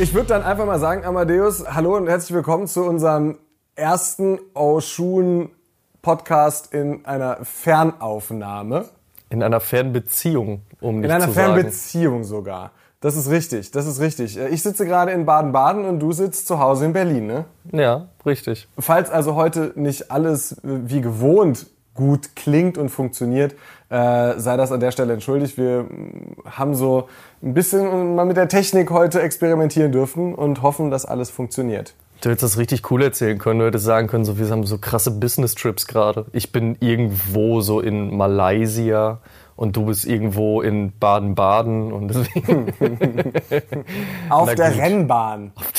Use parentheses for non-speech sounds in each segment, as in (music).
Ich würde dann einfach mal sagen, Amadeus, hallo und herzlich willkommen zu unserem ersten Oshun Podcast in einer Fernaufnahme. In einer Fernbeziehung, um nicht In einer zu sagen. Fernbeziehung sogar. Das ist richtig, das ist richtig. Ich sitze gerade in Baden-Baden und du sitzt zu Hause in Berlin, ne? Ja, richtig. Falls also heute nicht alles äh, wie gewohnt gut klingt und funktioniert, äh, sei das an der Stelle entschuldigt. Wir haben so ein bisschen mal mit der Technik heute experimentieren dürfen und hoffen, dass alles funktioniert. Du hättest das richtig cool erzählen können. Du hättest sagen können, so, wir haben so krasse Business-Trips gerade. Ich bin irgendwo so in Malaysia und du bist irgendwo in Baden-Baden und deswegen (laughs) (laughs) Auf der gut. Rennbahn. auf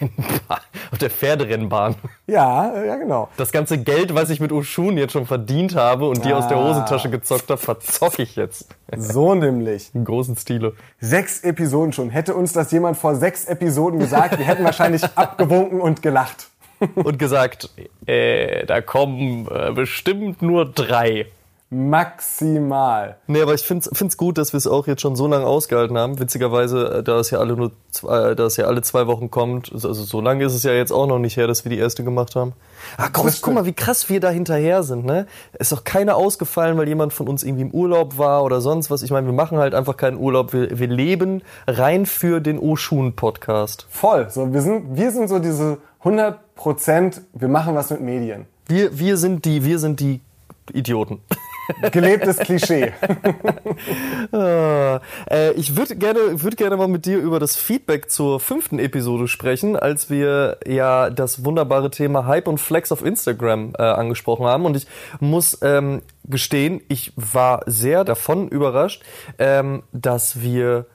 Rennbahn, auf der Pferderennbahn. Ja, ja, genau. Das ganze Geld, was ich mit Oshun jetzt schon verdient habe und dir aus der Ah. Hosentasche gezockt habe, verzocke ich jetzt. So nämlich. Im großen Stile. Sechs Episoden schon. Hätte uns das jemand vor sechs Episoden gesagt, wir hätten wahrscheinlich (laughs) abgewunken und gelacht. Und gesagt, äh, da kommen äh, bestimmt nur drei. Maximal. Nee, aber ich finde es gut, dass wir es auch jetzt schon so lange ausgehalten haben. Witzigerweise, äh, da es ja alle nur zwei, äh, da es ja alle zwei Wochen kommt, also so lange ist es ja jetzt auch noch nicht her, dass wir die erste gemacht haben. Ah, guck, Das guck mal, wie krass wir da hinterher sind, ne? Ist doch keiner ausgefallen, weil jemand von uns irgendwie im Urlaub war oder sonst was. Ich meine, wir machen halt einfach keinen Urlaub. Wir, wir leben rein für den Oshun-Podcast. Voll. So, wir sind, wir sind so diese 100 Prozent, wir machen was mit Medien. Wir, wir sind die, wir sind die Idioten. (laughs) Gelebtes Klischee. (laughs) Ah, äh, ich würde gerne, würd gerne mal mit dir über das Feedback zur fünften Episode sprechen, als wir ja das wunderbare Thema Hype und Flex auf Instagram äh, angesprochen haben. Und ich muss ähm, gestehen, ich war sehr davon überrascht, ähm, dass wir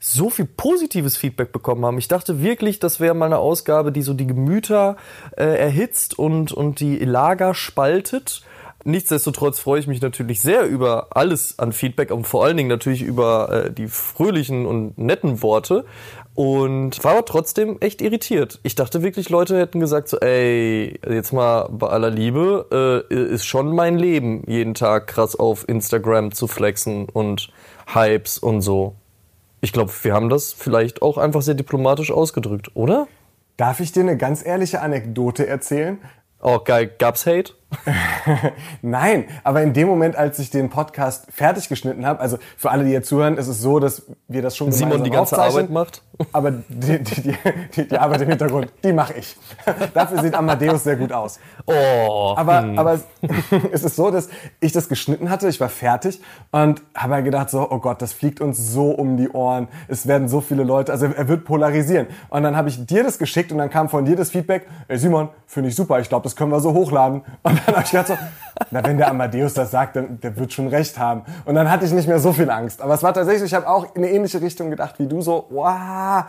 so viel positives Feedback bekommen haben. Ich dachte wirklich, das wäre mal eine Ausgabe, die so die Gemüter äh, erhitzt und, und die Lager spaltet. Nichtsdestotrotz freue ich mich natürlich sehr über alles an Feedback und vor allen Dingen natürlich über äh, die fröhlichen und netten Worte und war aber trotzdem echt irritiert. Ich dachte wirklich, Leute hätten gesagt so, ey, jetzt mal bei aller Liebe, äh, ist schon mein Leben, jeden Tag krass auf Instagram zu flexen und Hypes und so. Ich glaube, wir haben das vielleicht auch einfach sehr diplomatisch ausgedrückt, oder? Darf ich dir eine ganz ehrliche Anekdote erzählen? Oh, geil. Gab's Hate? (laughs) Nein, aber in dem Moment, als ich den Podcast fertig geschnitten habe, also für alle, die jetzt zuhören, ist es so, dass wir das schon Simon die ganze Arbeit macht? Aber die, die, die, die, die Arbeit im Hintergrund, die mache ich. (laughs) Dafür sieht Amadeus sehr gut aus. Oh. Aber, aber es- (laughs) es ist so, dass ich das geschnitten hatte, ich war fertig und habe halt gedacht so, oh Gott, das fliegt uns so um die Ohren. Es werden so viele Leute, also er wird polarisieren. Und dann habe ich dir das geschickt und dann kam von dir das Feedback, ey Simon, finde ich super, ich glaube, das können wir so hochladen. Und (laughs) dann habe ich gedacht so, na wenn der Amadeus das sagt, dann der wird schon recht haben. Und dann hatte ich nicht mehr so viel Angst. Aber es war tatsächlich, ich habe auch in eine ähnliche Richtung gedacht wie du so, wow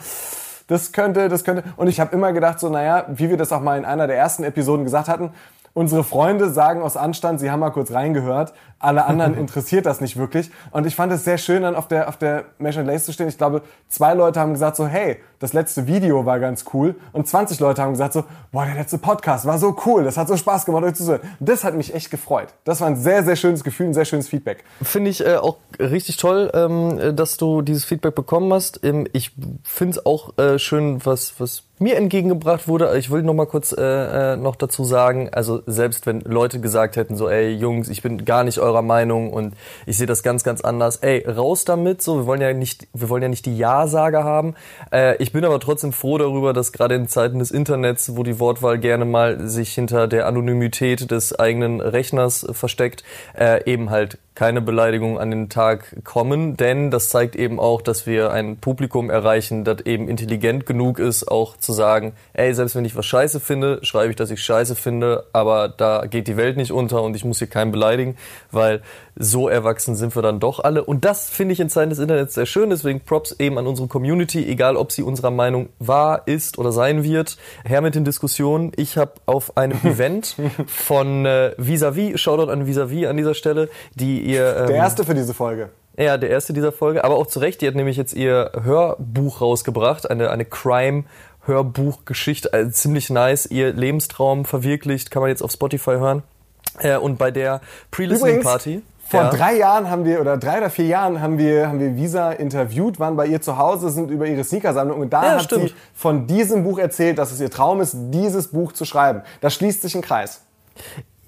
das könnte, das könnte. Und ich habe immer gedacht, so, naja, wie wir das auch mal in einer der ersten Episoden gesagt hatten, unsere Freunde sagen aus Anstand, sie haben mal kurz reingehört, alle anderen (laughs) interessiert das nicht wirklich. Und ich fand es sehr schön, dann auf der, auf der Measure Lace zu stehen. Ich glaube, zwei Leute haben gesagt so, hey, das letzte Video war ganz cool. Und 20 Leute haben gesagt so, boah, der letzte Podcast war so cool, das hat so Spaß gemacht, euch zuzuhören. Das hat mich echt gefreut. Das war ein sehr, sehr schönes Gefühl, ein sehr schönes Feedback. Finde ich äh, auch richtig toll, ähm, dass du dieses Feedback bekommen hast. Ähm, ich finde es auch äh, schön, was, was mir entgegengebracht wurde. Ich will noch mal kurz äh, äh, noch dazu sagen, also selbst wenn Leute gesagt hätten, so, ey Jungs, ich bin gar nicht eurer Meinung und ich sehe das ganz, ganz anders, ey, raus damit, so, wir wollen ja nicht, wir wollen ja nicht die Ja-Sager haben. Äh, ich bin aber trotzdem froh darüber, dass gerade in Zeiten des Internets, wo die Wortwahl gerne mal sich hinter der Anonymität des eigenen Rechners versteckt, äh, eben halt keine Beleidigungen an den Tag kommen, denn das zeigt eben auch, dass wir ein Publikum erreichen, das eben intelligent genug ist, auch zu zu sagen, ey, selbst wenn ich was scheiße finde, schreibe ich, dass ich scheiße finde, aber da geht die Welt nicht unter und ich muss hier keinen beleidigen, weil so erwachsen sind wir dann doch alle. Und das finde ich in Zeiten des Internets sehr schön, deswegen Props eben an unsere Community, egal ob sie unserer Meinung war, ist oder sein wird. Her mit den Diskussionen. Ich habe auf einem (laughs) Event von äh, Visavi, Shoutout an Visavi an dieser Stelle, die ihr... Ähm, Der erste für diese Folge. Ja, der erste dieser Folge, aber auch zu Recht, die hat nämlich jetzt ihr Hörbuch rausgebracht, eine, eine Crime- Hörbuchgeschichte, also ziemlich nice, ihr Lebenstraum verwirklicht, kann man jetzt auf Spotify hören. Äh, und bei der Pre-Listening Party. Vor ja. drei Jahren haben wir, oder drei oder vier Jahren haben wir, haben wir Visa interviewt, waren bei ihr zu Hause, sind über ihre Sneakersammlung und da Ja, hat stimmt. sie von diesem Buch erzählt, dass es ihr Traum ist, dieses Buch zu schreiben. Da schließt sich ein Kreis.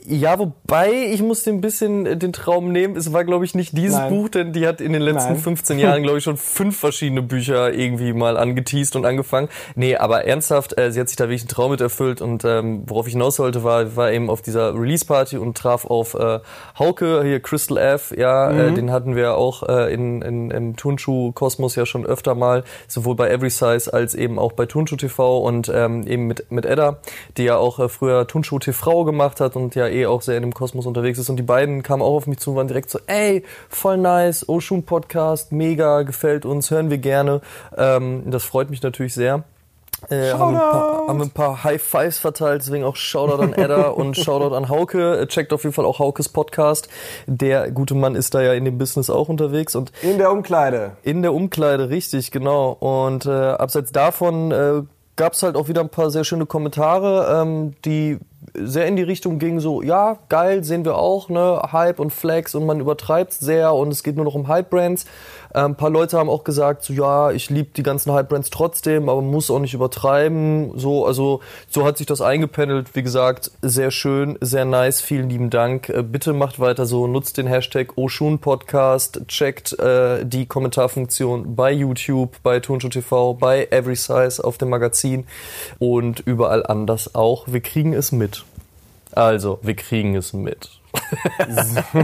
Ja, wobei ich musste ein bisschen äh, den Traum nehmen. Es war, glaube ich, nicht dieses Nein. Buch, denn die hat in den letzten Nein. (laughs) 15 Jahren, glaube ich, schon fünf verschiedene Bücher irgendwie mal angeteased und angefangen. Nee, aber ernsthaft, äh, sie hat sich da wirklich einen Traum mit erfüllt und ähm, worauf ich hinaus wollte, war, war eben auf dieser Release-Party und traf auf äh, Hauke, hier Crystal F, ja, äh, Mhm. den hatten wir auch äh, in, in, im Turnschuh-Kosmos ja schon öfter mal, sowohl bei Every Size als eben auch bei Turnschuh TV und ähm, eben mit, mit Edda, die ja auch äh, früher Turnschuh TV gemacht hat und ja eh auch sehr in dem Kosmos unterwegs ist. Und die beiden kamen auch auf mich zu und waren direkt so, ey, voll nice, Oshun Podcast, mega, gefällt uns, hören wir gerne. Ähm, das freut mich natürlich sehr. Äh, haben, ein paar, haben ein paar High Fives verteilt, deswegen auch Shoutout an Edda (laughs) und Shoutout an Hauke. Äh, Checkt auf jeden Fall auch Haukes Podcast. Der gute Mann ist da ja in dem Business auch unterwegs und In der Umkleide. in der Umkleide, richtig, genau. Und äh, abseits davon äh, gab es halt auch wieder ein paar sehr schöne Kommentare, ähm, die sehr in die Richtung gingen, so, ja, geil, sehen wir auch, ne, Hype und Flex und man übertreibt sehr und es geht nur noch um Hype-Brands. Ähm, ein paar Leute haben auch gesagt, so, ja, ich liebe die ganzen Hype-Brands trotzdem, aber muss auch nicht übertreiben. So, also so hat sich das eingependelt. Wie gesagt, sehr schön, sehr nice, vielen lieben Dank. Äh, bitte macht weiter so, nutzt den Hashtag Oshun Podcast, checkt äh, die Kommentarfunktion bei YouTube, bei Turnschuh TV, bei Every Size auf dem Magazin und überall anders auch. Wir kriegen es mit. Also, wir kriegen es mit. (laughs)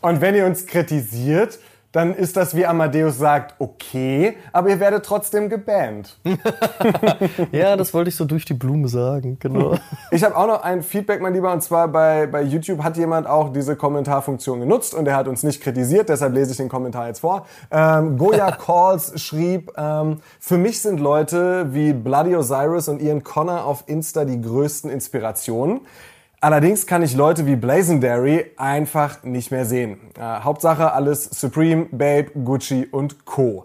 Und wenn ihr uns kritisiert, dann ist das, wie Amadeus sagt, okay, aber ihr werdet trotzdem gebannt. (laughs) Ja, das wollte ich so durch die Blume sagen, genau. (laughs) Ich habe auch noch ein Feedback, mein Lieber, und zwar bei, bei YouTube hat jemand auch diese Kommentarfunktion genutzt und er hat uns nicht kritisiert, deshalb lese ich den Kommentar jetzt vor. Ähm, Goya (laughs) Calls schrieb, ähm, für mich sind Leute wie Bloody Osiris und Ian Connor auf Insta die größten Inspirationen. Allerdings kann ich Leute wie Blazendary einfach nicht mehr sehen. Äh, Hauptsache alles Supreme, Babe, Gucci und Co.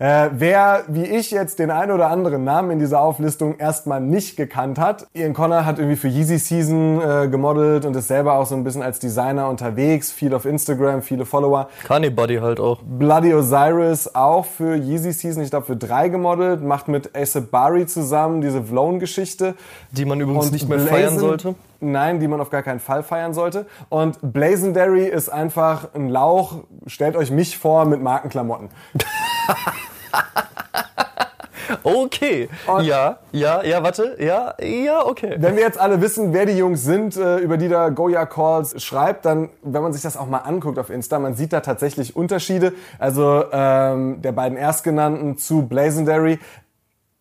Äh, wer, wie ich jetzt, den ein oder anderen Namen in dieser Auflistung erstmal nicht gekannt hat, Ian Connor hat irgendwie für Yeezy Season äh, gemodelt und ist selber auch so ein bisschen als Designer unterwegs, viel auf Instagram, viele Follower. Kanye Buddy halt auch. Bloody Osiris auch für Yeezy Season, ich glaube für drei gemodelt, macht mit Ace Bari zusammen diese Vlone-Geschichte. Die man übrigens Und nicht mehr feiern Blazon- sollte. Nein, die man auf gar keinen Fall feiern sollte. Und Blazendary ist einfach ein Lauch. Stellt euch mich vor mit Markenklamotten. (laughs) (laughs) Okay. Und- ja, ja, ja, warte. Ja, ja, okay. Wenn wir jetzt alle wissen, wer die Jungs sind, äh, über die da Goya Calls schreibt, dann, wenn man sich das auch mal anguckt auf Insta, man sieht da tatsächlich Unterschiede. Also ähm, der beiden Erstgenannten zu Blazendary.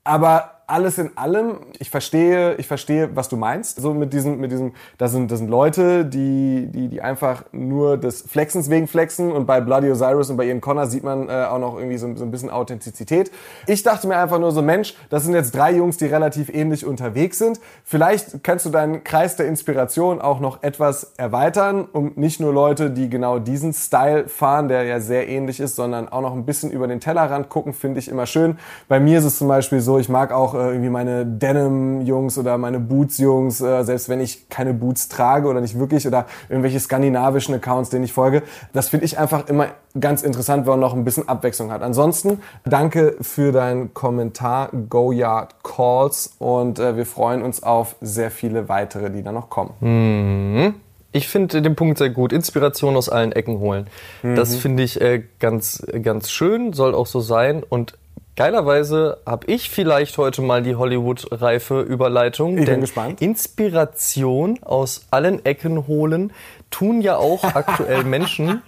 Aber alles in allem, ich verstehe, ich verstehe, was du meinst. So mit diesem, mit diesem, da sind, das sind Leute, die, die, die einfach nur des Flexens wegen flexen und bei Bloody Osiris und bei Ian Connor sieht man äh, auch noch irgendwie so, so ein bisschen Authentizität. Ich dachte mir einfach nur so, Mensch, das sind jetzt drei Jungs, die relativ ähnlich unterwegs sind. Vielleicht kannst du deinen Kreis der Inspiration auch noch etwas erweitern, um nicht nur Leute, die genau diesen Style fahren, der ja sehr ähnlich ist, sondern auch noch ein bisschen über den Tellerrand gucken, finde ich immer schön. Bei mir ist es zum Beispiel so, ich mag auch irgendwie meine Denim-Jungs oder meine Boots-Jungs, äh, selbst wenn ich keine Boots trage oder nicht wirklich oder irgendwelche skandinavischen Accounts, denen ich folge. Das finde ich einfach immer ganz interessant, weil man noch ein bisschen Abwechslung hat. Ansonsten danke für deinen Kommentar, Go Yard Calls und äh, wir freuen uns auf sehr viele weitere, die da noch kommen. Ich finde den Punkt sehr gut. Inspiration aus allen Ecken holen. Das Mhm. finde ich äh, ganz, ganz schön, soll auch so sein. Und geilerweise habe ich vielleicht heute mal die Hollywood-reife Überleitung. Ich bin denn gespannt. Inspiration aus allen Ecken holen tun ja auch (laughs) aktuell Menschen,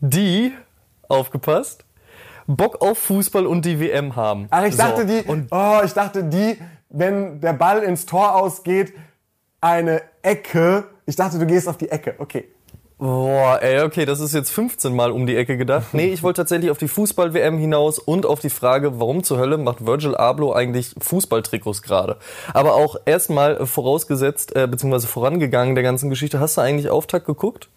die, aufgepasst, Bock auf Fußball und die WM haben. Ach, ich dachte So. die, oh, ich dachte die, wenn der Ball ins Tor ausgeht, eine Ecke. Ich dachte, du gehst auf die Ecke. Okay. Boah, ey, okay, das ist jetzt 15 Mal um die Ecke gedacht. Nee, ich wollte tatsächlich auf die Fußball-WM hinaus und auf die Frage, warum zur Hölle macht Virgil Abloh eigentlich Fußballtrikots gerade? Aber auch erstmal vorausgesetzt, äh, beziehungsweise vorangegangen der ganzen Geschichte, hast du eigentlich Auftakt geguckt?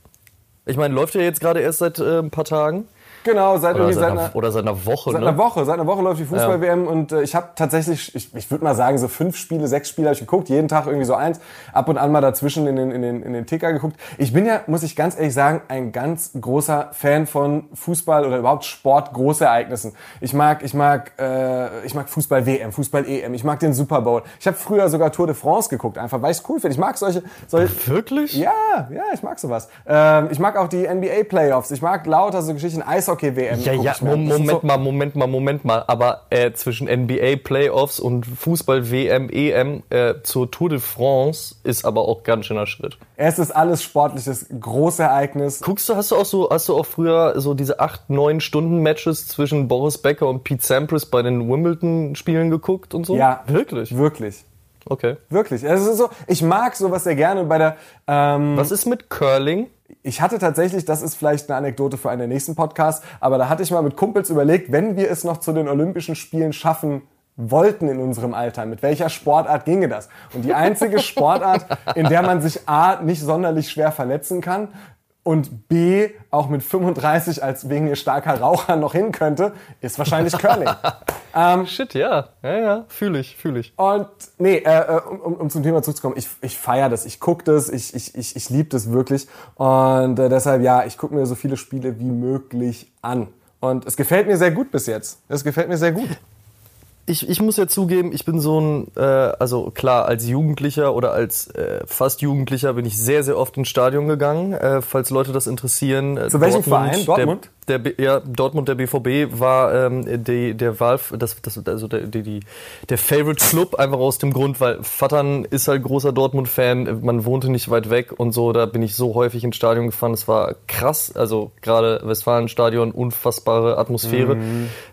Ich meine, läuft ja jetzt gerade erst seit äh, ein paar Tagen. Genau, seit, Oder irgendwie seit, seit, einer, oder seit einer Woche, seit ne? einer Woche. Seit einer Woche läuft die Fußball-WM und äh, ich habe tatsächlich, ich, ich würde mal sagen, so fünf Spiele, sechs Spiele habe ich geguckt, jeden Tag irgendwie so eins, ab und an mal dazwischen in den, in, den, in den Ticker geguckt. Ich bin ja, muss ich ganz ehrlich sagen, ein ganz großer Fan von Fußball oder überhaupt Sport, Großereignissen. Ich mag, ich mag, äh, ich mag Fußball-WM, Fußball-EM, ich mag den Super Bowl. Ich habe früher sogar Tour de France geguckt, einfach weil ich es cool finde. Ich mag solche, solche Wirklich? ja, ja, ich mag sowas. Ähm, ich mag auch die NBA-Playoffs. Ich mag lauter so Geschichten, Eishockey-WM. Ja, ja, Moment so, mal, Moment mal, Moment mal. Aber äh, zwischen NBA Playoffs und Fußball WM, EM äh, zur Tour de France ist aber auch ganz schöner Schritt. Es ist alles sportliches Großereignis. Guckst du, hast du auch so, hast du auch früher so diese acht, neun Stunden Matches zwischen Boris Becker und Pete Sampras bei den Wimbledon-Spielen geguckt und so? Ja, Wirklich? Wirklich. Okay. Wirklich. Es ist so, ich mag sowas sehr gerne bei der, ähm, Was ist mit Curling? Ich hatte tatsächlich, das ist vielleicht eine Anekdote für einen nächsten Podcast, aber da hatte ich mal mit Kumpels überlegt, wenn wir es noch zu den Olympischen Spielen schaffen wollten in unserem Alter, mit welcher Sportart ginge das? Und die einzige Sportart, in der man sich A, nicht sonderlich schwer verletzen kann und B, auch mit 35 als wegen ihr starker Raucher noch hin könnte, ist wahrscheinlich Curling. (laughs) Shit, ja. Ja, ja. Fühle ich, fühle ich. Und nee, äh, äh, um, um, um zum Thema zurückzukommen, ich, ich feiere das, ich gucke das, ich, ich, ich, ich liebe das wirklich. Und äh, deshalb, ja, ich gucke mir so viele Spiele wie möglich an. Und es gefällt mir sehr gut bis jetzt. Es gefällt mir sehr gut. Ich, ich muss ja zugeben, ich bin so ein, äh, also klar, als Jugendlicher oder als äh, fast Jugendlicher bin ich sehr, sehr oft ins Stadion gegangen, äh, falls Leute das interessieren. Äh, Zu welchem Verein? Dortmund? Der, B- ja, Dortmund, der BVB war ähm, die, der Valve, das, das, also der, die, die, der Favorite Club, einfach aus dem Grund, weil Vattern ist halt großer Dortmund-Fan, man wohnte nicht weit weg und so, da bin ich so häufig ins Stadion gefahren, es war krass, also gerade Westfalenstadion, unfassbare Atmosphäre.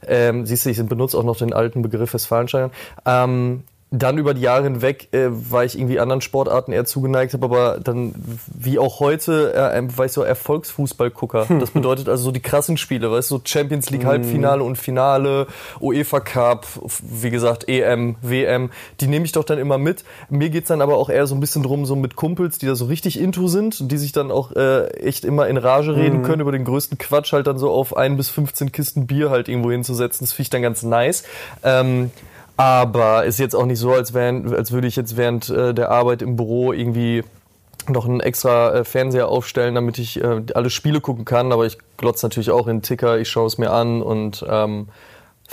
Ähm, siehst du, ich benutze auch noch den alten Begriff Westfalenstadion. Ähm, dann über die Jahre hinweg äh, war ich irgendwie anderen Sportarten eher zugeneigt, habe aber dann, wie auch heute, äh, war ich so Erfolgsfußballgucker. Das bedeutet also so die krassen Spiele, weißt du, so Champions League Halbfinale und Finale, UEFA Cup, wie gesagt, EM, WM, die nehme ich doch dann immer mit. Mir geht's dann aber auch eher so ein bisschen drum, so mit Kumpels, die da so richtig into sind und die sich dann auch äh, echt immer in Rage reden können, über den größten Quatsch halt dann so auf ein bis 15 Kisten Bier halt irgendwo hinzusetzen. Das finde ich dann ganz nice. Ähm, aber ist jetzt auch nicht so, als, wären, als würde ich jetzt während äh, der Arbeit im Büro irgendwie noch einen extra äh, Fernseher aufstellen, damit ich äh, alle Spiele gucken kann. Aber ich glotze natürlich auch in den Ticker, ich schaue es mir an und ähm,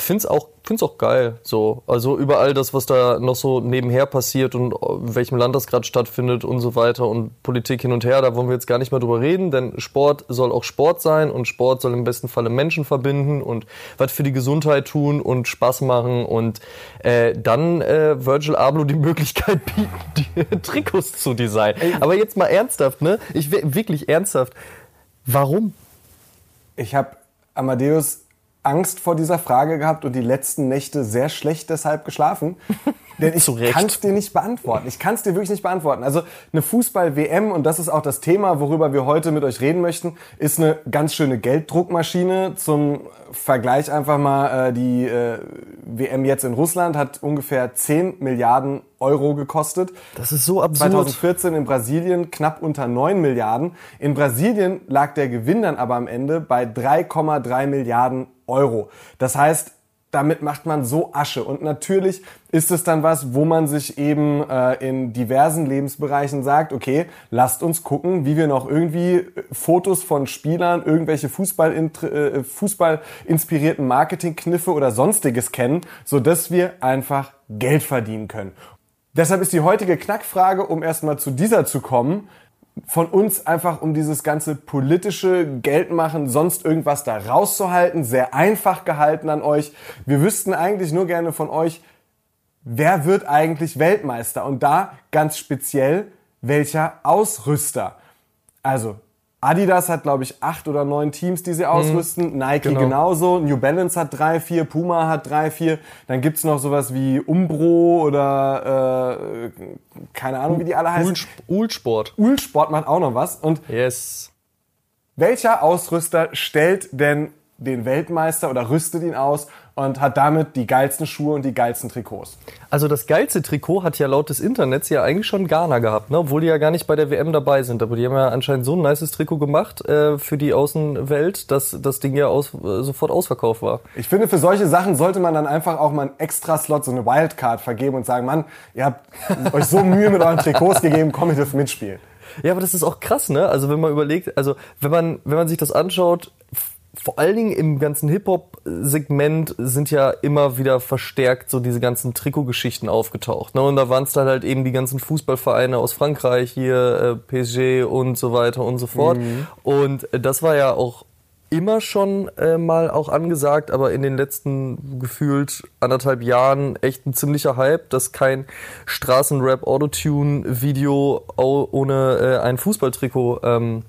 find's auch find's auch geil. So, also überall das, was da noch so nebenher passiert und in welchem Land das gerade stattfindet und so weiter und Politik hin und her, da wollen wir jetzt gar nicht mehr drüber reden, denn Sport soll auch Sport sein und Sport soll im besten Falle Menschen verbinden und was für die Gesundheit tun und Spaß machen und äh, dann äh, Virgil Abloh die Möglichkeit bieten, (laughs) die Trikots zu designen. Aber jetzt mal ernsthaft, ne? Ich wirklich ernsthaft. Warum? Ich habe Amadeus Angst vor dieser Frage gehabt und die letzten Nächte sehr schlecht deshalb geschlafen. (laughs) Denn ich kann es dir nicht beantworten. Ich kann es dir wirklich nicht beantworten. Also eine Fußball-WM, und das ist auch das Thema, worüber wir heute mit euch reden möchten, ist eine ganz schöne Gelddruckmaschine. Zum Vergleich einfach mal, äh, die äh, WM jetzt in Russland hat ungefähr 10 Milliarden Euro gekostet. Das ist so absurd. 2014 in Brasilien knapp unter 9 Milliarden. In Brasilien lag der Gewinn dann aber am Ende bei 3,3 Milliarden Euro. Das heißt, damit macht man so Asche. Und natürlich ist es dann was, wo man sich eben äh, in diversen Lebensbereichen sagt, okay, lasst uns gucken, wie wir noch irgendwie äh, Fotos von Spielern, irgendwelche Fußball, äh, Fußball inspirierten Marketingkniffe oder sonstiges kennen, so dass wir einfach Geld verdienen können. Deshalb ist die heutige Knackfrage, um erstmal zu dieser zu kommen, von uns einfach um dieses ganze politische Geldmachen, sonst irgendwas da rauszuhalten, sehr einfach gehalten an euch. Wir wüssten eigentlich nur gerne von euch, wer wird eigentlich Weltmeister? Und da ganz speziell, welcher Ausrüster? Also, Adidas hat, glaube ich, acht oder neun Teams, die sie ausrüsten. Nike Genau. genauso. New Balance hat drei, vier. Puma hat drei, vier. Dann gibt's noch sowas wie Umbro oder äh, keine Ahnung, wie die alle heißen. Ulsport. Ulsport macht auch noch was. Und Yes. welcher Ausrüster stellt denn den Weltmeister oder rüstet ihn aus und hat damit die geilsten Schuhe und die geilsten Trikots? Also das geilste Trikot hat ja laut des Internets ja eigentlich schon Ghana gehabt, ne? obwohl die ja gar nicht bei der WM dabei sind. Aber die haben ja anscheinend so ein nices Trikot gemacht äh, für die Außenwelt, dass das Ding ja aus, äh, sofort ausverkauft war. Ich finde, für solche Sachen sollte man dann einfach auch mal einen Extra-Slot, so eine Wildcard vergeben und sagen, Mann, ihr habt (laughs) euch so Mühe mit euren Trikots gegeben, komm, ihr dürft mitspielen. Ja, aber das ist auch krass, ne? Also wenn man überlegt, also wenn man, wenn man sich das anschaut, vor allen Dingen im ganzen Hip-Hop-Segment sind ja immer wieder verstärkt so diese ganzen Trikotgeschichten aufgetaucht. Ne? Und da waren es dann halt eben die ganzen Fußballvereine aus Frankreich, hier äh, PSG und so weiter und so fort. Und äh, das war ja auch immer schon äh, mal auch angesagt, aber in den letzten gefühlt anderthalb Jahren echt ein ziemlicher Hype, dass kein Straßenrap-Autotune-Video au- ohne äh, ein Fußballtrikot ähm,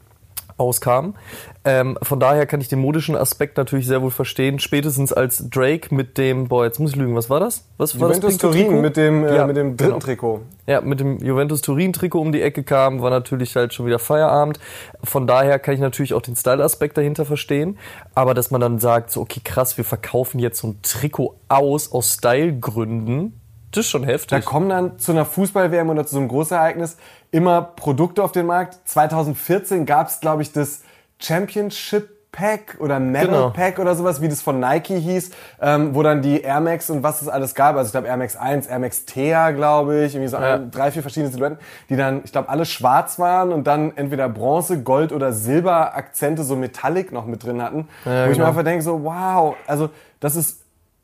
auskam. Ähm, von daher kann ich den modischen Aspekt natürlich sehr wohl verstehen. Spätestens als Drake mit dem, boah, jetzt muss ich lügen, was war das? Was war Juventus das Turin Trikot? mit dem, äh, Ja, mit dem dritten genau. Trikot. Ja, mit dem Juventus Turin Trikot um die Ecke kam, war natürlich halt schon wieder Feierabend. Von daher kann ich natürlich auch den Style-Aspekt dahinter verstehen. Aber dass man dann sagt, so, okay, krass, wir verkaufen jetzt so ein Trikot aus, aus Stylegründen, das ist schon Da heftig. kommen dann zu einer Fußball-WM oder zu so einem Großereignis immer Produkte auf den Markt. 2014 gab's, es, glaube ich, das Championship Pack oder Medal Genau. Pack oder sowas, wie das von Nike hieß, ähm, wo dann die Air Max und was es alles gab. Also ich glaube Air Max 1, Air Max Thea, glaube ich, irgendwie so Ja. ein, drei, vier verschiedene Silhouetten, die dann, ich glaube, alle schwarz waren und dann entweder Bronze, Gold oder Silber Akzente, so Metallic noch mit drin hatten. Ja, wo ich mir genau. einfach denke, so wow, also das ist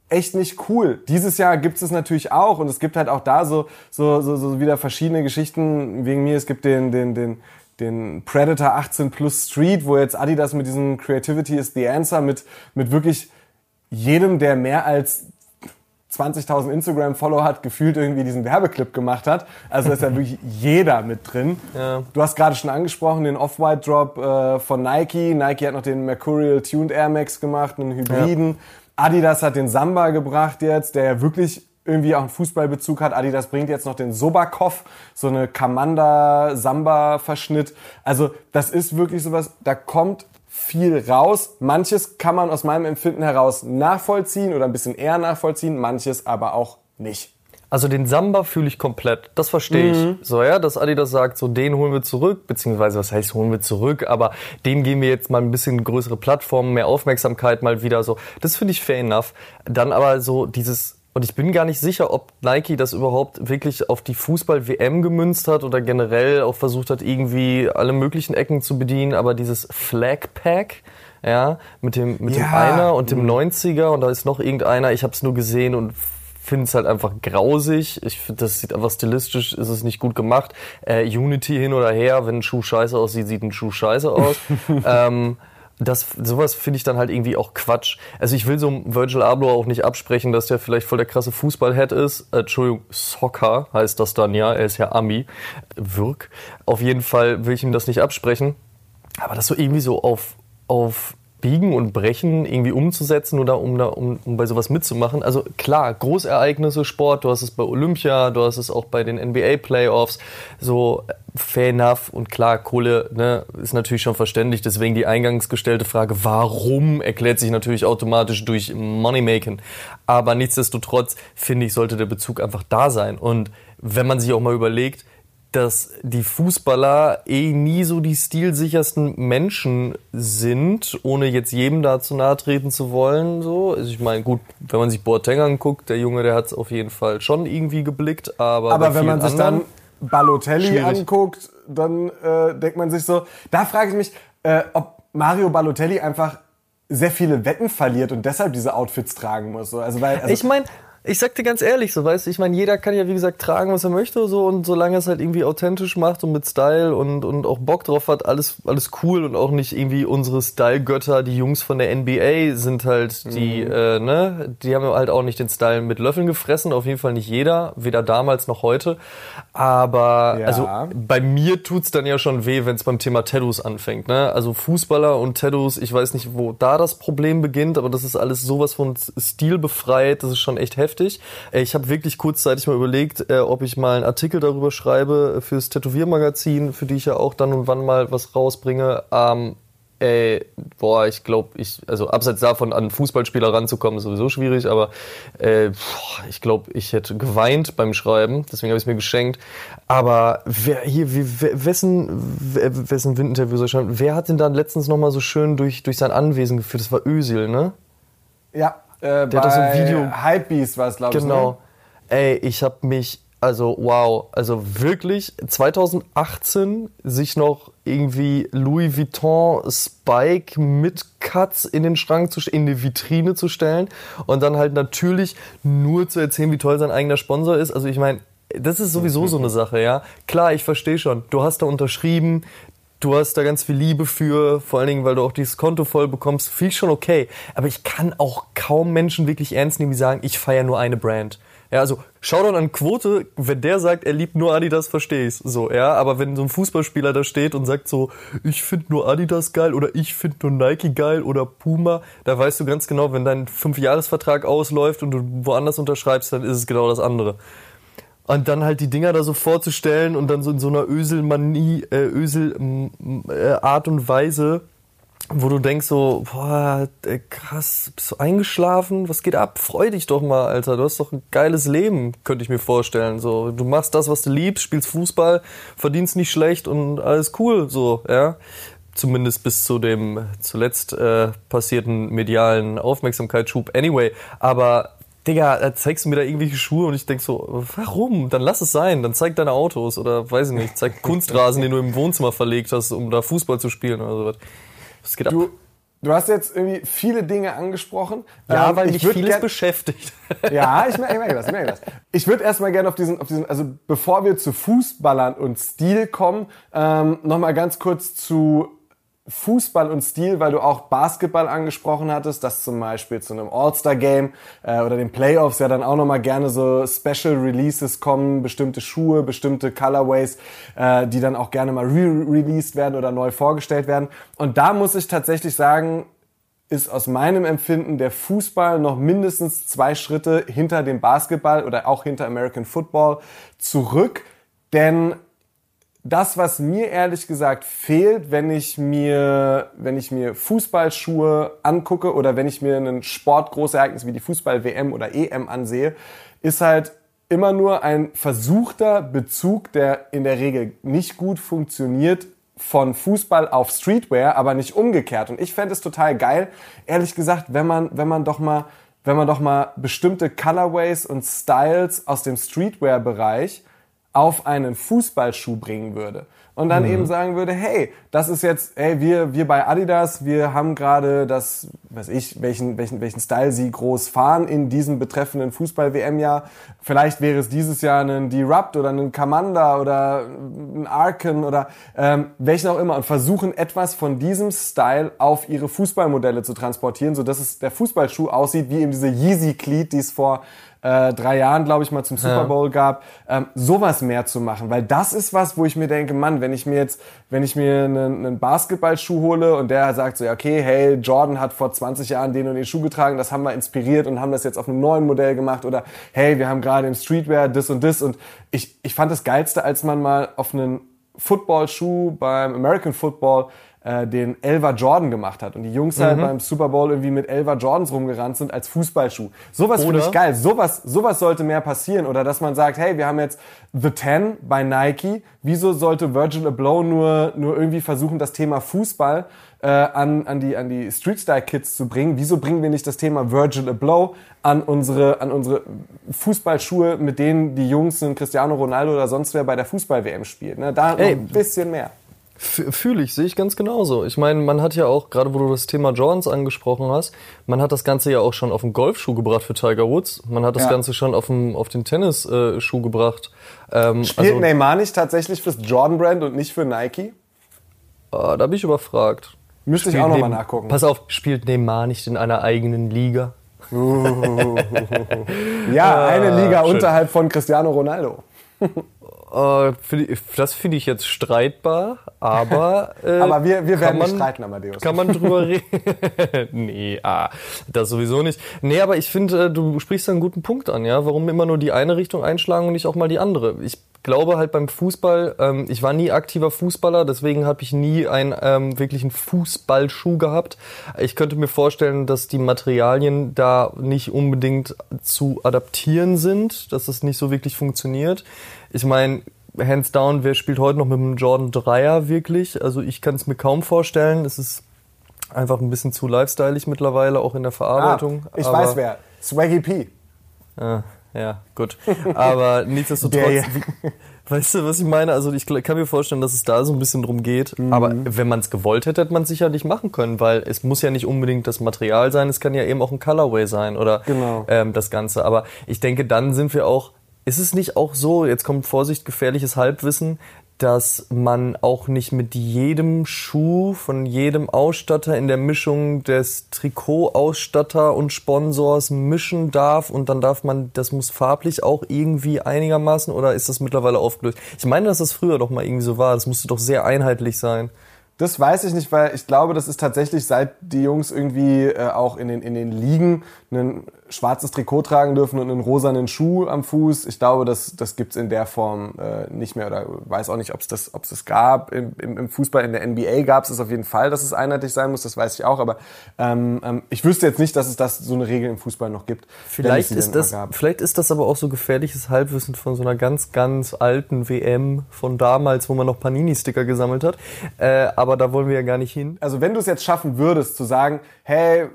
echt nicht cool. Dieses Jahr gibt es natürlich auch und es gibt halt auch da so, so, so, so wieder verschiedene Geschichten wegen mir. Es gibt den, den, den, den Predator 18 Plus Street, wo jetzt Adidas mit diesem Creativity is the Answer mit, mit wirklich jedem, der mehr als 20.000 Instagram-Follower hat, gefühlt irgendwie diesen Werbeclip gemacht hat. Also ist ja wirklich jeder mit drin. Ja. Du hast gerade schon angesprochen, den Off-White-Drop äh, von Nike. Nike hat noch den Mercurial Tuned Air Max gemacht, einen Hybriden. Adidas hat den Samba gebracht jetzt, der ja wirklich irgendwie auch einen Fußballbezug hat. Adidas bringt jetzt noch den Sobakov, so eine Kamanda-Samba-Verschnitt. Also das ist wirklich sowas, da kommt viel raus. Manches kann man aus meinem Empfinden heraus nachvollziehen oder ein bisschen eher nachvollziehen, manches aber auch nicht. Also den Samba fühle ich komplett. Das verstehe Mhm. ich. So, ja, dass Adidas sagt, so den holen wir zurück, beziehungsweise was heißt holen wir zurück, aber dem geben wir jetzt mal ein bisschen größere Plattformen, mehr Aufmerksamkeit mal wieder so. Das finde ich fair enough. Dann aber so dieses, und ich bin gar nicht sicher, ob Nike das überhaupt wirklich auf die Fußball-WM gemünzt hat oder generell auch versucht hat, irgendwie alle möglichen Ecken zu bedienen, aber dieses Flag Pack, ja, mit dem, mit dem Ja. Einer und dem 90er und da ist noch irgendeiner, ich habe es nur gesehen und finde es halt einfach grausig. Ich finde, das sieht einfach stilistisch, ist es nicht gut gemacht. Äh, Unity hin oder her, wenn ein Schuh scheiße aussieht, sieht ein Schuh scheiße aus. (laughs) ähm, das, sowas finde ich dann halt irgendwie auch Quatsch. Also ich will so Virgil Abloh auch nicht absprechen, dass der vielleicht voll der krasse Fußballhead ist. Äh, Entschuldigung, Soccer heißt das dann ja. Er ist ja Ami. Wirk. Auf jeden Fall will ich ihm das nicht absprechen. Aber das so irgendwie so auf, auf Biegen und Brechen irgendwie umzusetzen oder um, da, um, um bei sowas mitzumachen. Also klar, Großereignisse, Sport, du hast es bei Olympia, du hast es auch bei den NBA-Playoffs, so fair enough und klar, Kohle ne, ist natürlich schon verständlich, deswegen die eingangs gestellte Frage, warum, erklärt sich natürlich automatisch durch Moneymaking. Aber nichtsdestotrotz, finde ich, sollte der Bezug einfach da sein. Und wenn man sich auch mal überlegt, dass die Fußballer eh nie so die stilsichersten Menschen sind, ohne jetzt jedem da zu nahe treten zu wollen. So. Also ich meine, gut, wenn man sich Boateng anguckt, der Junge, der hat es auf jeden Fall schon irgendwie geblickt. Aber, Aber wenn man sich dann Balotelli Schwierig. anguckt, dann äh, denkt man sich so, da frage ich mich, äh, ob Mario Balotelli einfach sehr viele Wetten verliert und deshalb diese Outfits tragen muss. So, Also weil, also, Ich meine, ich sag dir ganz ehrlich, so weißt du, ich meine, jeder kann ja wie gesagt tragen, was er möchte, so und solange es halt irgendwie authentisch macht und mit Style und, und auch Bock drauf hat, alles, alles cool und auch nicht irgendwie unsere Style-Götter, die Jungs von der NBA sind halt die, mhm. äh, ne, die haben halt auch nicht den Style mit Löffeln gefressen, auf jeden Fall nicht jeder, weder damals noch heute. Aber ja. also bei mir tut's dann ja schon weh, wenn es beim Thema Tattoos anfängt, ne? Also Fußballer und Tattoos, ich weiß nicht, wo da das Problem beginnt, aber das ist alles sowas von stilbefreit, das ist schon echt heftig heftig. Äh, ich habe wirklich kurzzeitig mal überlegt, äh, ob ich mal einen Artikel darüber schreibe fürs Tätowiermagazin, für die ich ja auch dann und wann mal was rausbringe. Ähm, Ey, boah, ich glaube, ich, also abseits davon an Fußballspieler ranzukommen, ist sowieso schwierig, aber äh, ich glaube, ich hätte geweint beim Schreiben, deswegen habe ich es mir geschenkt. Aber wer hier, wie, wessen, wessen Windinterview soll ich schreiben? Wer hat denn dann letztens nochmal so schön durch, durch sein Anwesen geführt? Das war Ösil, ne? Ja, äh, der hat so ein Video. Hypebeast war es, glaube ich. Genau. Ne? Ey, ich habe mich, also wow, also wirklich 2018 sich noch irgendwie Louis Vuitton Spike mit Cuts in den Schrank zu in die Vitrine zu stellen und dann halt natürlich nur zu erzählen, wie toll sein eigener Sponsor ist. Also ich meine, das ist sowieso so eine Sache, ja. Klar, ich verstehe schon. Du hast da unterschrieben, du hast da ganz viel Liebe für, vor allen Dingen, weil du auch dieses Konto voll bekommst, viel schon okay. Aber ich kann auch kaum Menschen wirklich ernst nehmen, die sagen, ich feiere nur eine Brand. Ja, also Shoutout an Quote, wenn der sagt, er liebt nur Adidas, verstehe ich's. So, ja, aber wenn so ein Fußballspieler da steht und sagt so, ich finde nur Adidas geil oder ich finde nur Nike geil oder Puma, da weißt du ganz genau, wenn dein Fünfjahresvertrag ausläuft und du woanders unterschreibst, dann ist es genau das andere. Und dann halt die Dinger da so vorzustellen und dann so in so einer Öselmanie, äh, Ösel äh, Art und Weise, wo du denkst so, boah, ey, krass, bist du eingeschlafen? Was geht ab? Freu dich doch mal, Alter. Du hast doch ein geiles Leben, könnte ich mir vorstellen. So, du machst das, was du liebst, spielst Fußball, verdienst nicht schlecht und alles cool, so, ja. Zumindest bis zu dem zuletzt äh, passierten medialen Aufmerksamkeitsschub. Anyway, aber Digga, zeigst du mir da irgendwelche Schuhe und ich denk so, warum? Dann lass es sein. Dann zeig deine Autos oder weiß ich nicht, zeig (laughs) Kunstrasen, den du im Wohnzimmer verlegt hast, um da Fußball zu spielen oder sowas. Was geht ab? Du, du hast jetzt irgendwie viele Dinge angesprochen. Ja, ähm, weil mich vieles beschäftigt. (laughs) Ja, ich merke, ich merke das, ich merke das. Ich würde erstmal gerne auf diesen, auf diesen, also bevor wir zu Fußballern und Stil kommen, ähm, nochmal ganz kurz zu Fußball und Stil, weil du auch Basketball angesprochen hattest, dass zum Beispiel zu einem All-Star-Game äh, oder den Playoffs ja dann auch nochmal gerne so Special Releases kommen, bestimmte Schuhe, bestimmte Colorways, äh, die dann auch gerne mal re-released werden oder neu vorgestellt werden. Und da muss ich tatsächlich sagen, ist aus meinem Empfinden der Fußball noch mindestens zwei Schritte hinter dem Basketball oder auch hinter American Football zurück. Denn das, was mir ehrlich gesagt fehlt, wenn ich mir, wenn ich mir Fußballschuhe angucke oder wenn ich mir ein Sportgroßereignis wie die Fußball-WM oder EM ansehe, ist halt immer nur ein versuchter Bezug, der in der Regel nicht gut funktioniert, von Fußball auf Streetwear, aber nicht umgekehrt. Und ich fände es total geil, ehrlich gesagt, wenn man, wenn man doch mal, wenn man doch mal bestimmte Colorways und Styles aus dem Streetwear-Bereich auf einen Fußballschuh bringen würde und dann mhm. eben sagen würde, hey, das ist jetzt, hey, wir, wir bei Adidas, wir haben gerade das, weiß ich, welchen, welchen, welchen Style sie groß fahren in diesem betreffenden Fußball-WM-Jahr. Vielleicht wäre es dieses Jahr ein Derupt oder ein Commander oder ein Arken oder ähm, welchen auch immer und versuchen etwas von diesem Style auf ihre Fußballmodelle zu transportieren, so dass es der Fußballschuh aussieht wie eben diese Yeezy Cleat, die es vor äh, drei Jahren, glaube ich, mal zum Super Bowl ja. gab, ähm, sowas mehr zu machen. Weil das ist was, wo ich mir denke, Mann, wenn ich mir jetzt, wenn ich mir einen, einen Basketballschuh hole und der sagt so, ja, okay, hey, Jordan hat vor 20 Jahren den und den Schuh getragen, das haben wir inspiriert und haben das jetzt auf einem neuen Modell gemacht oder hey, wir haben gerade im Streetwear das und das und ich, ich fand das Geilste, als man mal auf einen Footballschuh beim American Football äh, den Elva Jordan gemacht hat und die Jungs halt mhm. halt beim Super Bowl irgendwie mit Elva Jordans rumgerannt sind als Fußballschuh. Sowas finde ich geil. Sowas, sowas sollte mehr passieren oder dass man sagt, hey, wir haben jetzt The Ten bei Nike. Wieso sollte Virgil Abloh nur, nur irgendwie versuchen, das Thema Fußball äh, an, an die, an die Street Style Kids zu bringen? Wieso bringen wir nicht das Thema Virgil Abloh an unsere, an unsere Fußballschuhe, mit denen die Jungs, Cristiano Ronaldo oder sonst wer bei der Fußball-WM spielt? Ne? Da Ey, ein bisschen mehr Fühle ich, sehe ich ganz genauso. Ich meine, man hat ja auch, gerade wo du das Thema Jordans angesprochen hast, man hat das Ganze ja auch schon auf den Golfschuh gebracht für Tiger Woods. Man hat das Ja. Ganze schon auf, den, auf den Tennisschuh gebracht. Ähm, Spielt Neymar nicht tatsächlich fürs Jordan-Brand und nicht für Nike? ah, da bin ich überfragt. Müsste ich auch nochmal nachgucken. Pass auf, spielt Neymar nicht in einer eigenen Liga? (laughs) Ja, eine Liga Ah, unterhalb von Cristiano Ronaldo. (laughs) Äh, find ich- das finde ich jetzt streitbar, aber. (laughs) Äh, Aber wir, wir werden nicht man- streiten, Amadeus. Kann man drüber (laughs) reden? (laughs) nee, ah, das sowieso nicht. Nee, aber ich finde, äh, du sprichst da einen guten Punkt an, ja. Warum immer nur die eine Richtung einschlagen und nicht auch mal die andere? Ich glaube halt beim Fußball, ähm, ich war nie aktiver Fußballer, deswegen habe ich nie einen ähm, wirklichen Fußballschuh gehabt. Ich könnte mir vorstellen, dass die Materialien da nicht unbedingt zu adaptieren sind, dass es nicht so wirklich funktioniert. Ich meine, hands down, wer spielt heute noch mit dem Jordan 3er wirklich? Also ich kann es mir kaum vorstellen. Es ist einfach ein bisschen zu lifestyleig mittlerweile, auch in der ah, Verarbeitung. ich Aber- weiß wer. Swaggy P. Ah, ja, gut. Aber (laughs) nichtsdestotrotz, wie- weißt du, was ich meine? Also ich kann mir vorstellen, dass es da so ein bisschen drum geht. Aber wenn man es gewollt hätte, hätte man es sicherlich machen können, weil es muss ja nicht unbedingt das Material sein, es kann ja eben auch ein Colorway sein oder Genau. ähm, das Ganze. Aber ich denke, dann sind wir auch, ist es nicht auch so, jetzt kommt Vorsicht, gefährliches Halbwissen, dass man auch nicht mit jedem Schuh von jedem Ausstatter in der Mischung des Trikotausstatter und Sponsors mischen darf und dann darf man, das muss farblich auch irgendwie einigermaßen oder ist das mittlerweile aufgelöst? Ich meine, dass das früher doch mal irgendwie so war. Das musste doch sehr einheitlich sein. Das weiß ich nicht, weil ich glaube, das ist tatsächlich, seit die Jungs irgendwie äh, auch in den, in den Ligen ein schwarzes Trikot tragen dürfen und einen rosanen Schuh am Fuß. Ich glaube, das, das gibt's in der Form äh, nicht mehr oder weiß auch nicht, ob es das, ob's das gab. Im, im, Im Fußball, in der NBA gab es auf jeden Fall, dass es einheitlich sein muss, das weiß ich auch. Aber ähm, ähm, ich wüsste jetzt nicht, dass es das so eine Regel im Fußball noch gibt. Vielleicht ist, das, vielleicht ist das aber auch so gefährliches Halbwissen von so einer ganz, ganz alten WM von damals, wo man noch Panini-Sticker gesammelt hat. Äh, aber da wollen wir ja gar nicht hin. also wenn du es jetzt schaffen würdest, zu sagen, hey,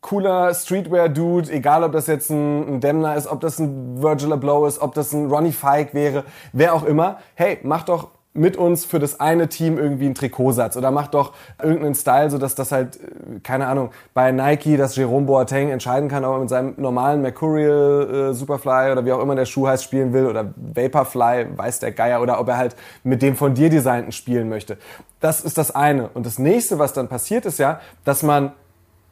cooler Streetwear-Dude, egal ob das jetzt ein, ein Demner ist, ob das ein Virgil Abloh ist, ob das ein Ronnie Fike wäre, wer auch immer, hey, mach doch mit uns für das eine Team irgendwie einen Trikotsatz oder mach doch irgendeinen Style, so dass das halt, äh, keine Ahnung, bei Nike, dass Jerome Boateng entscheiden kann, ob er mit seinem normalen Mercurial äh, Superfly oder wie auch immer der Schuh heißt spielen will oder Vaporfly, weiß der Geier, oder ob er halt mit dem von dir designten spielen möchte. Das ist das eine. Und das nächste, was dann passiert, ist ja, dass man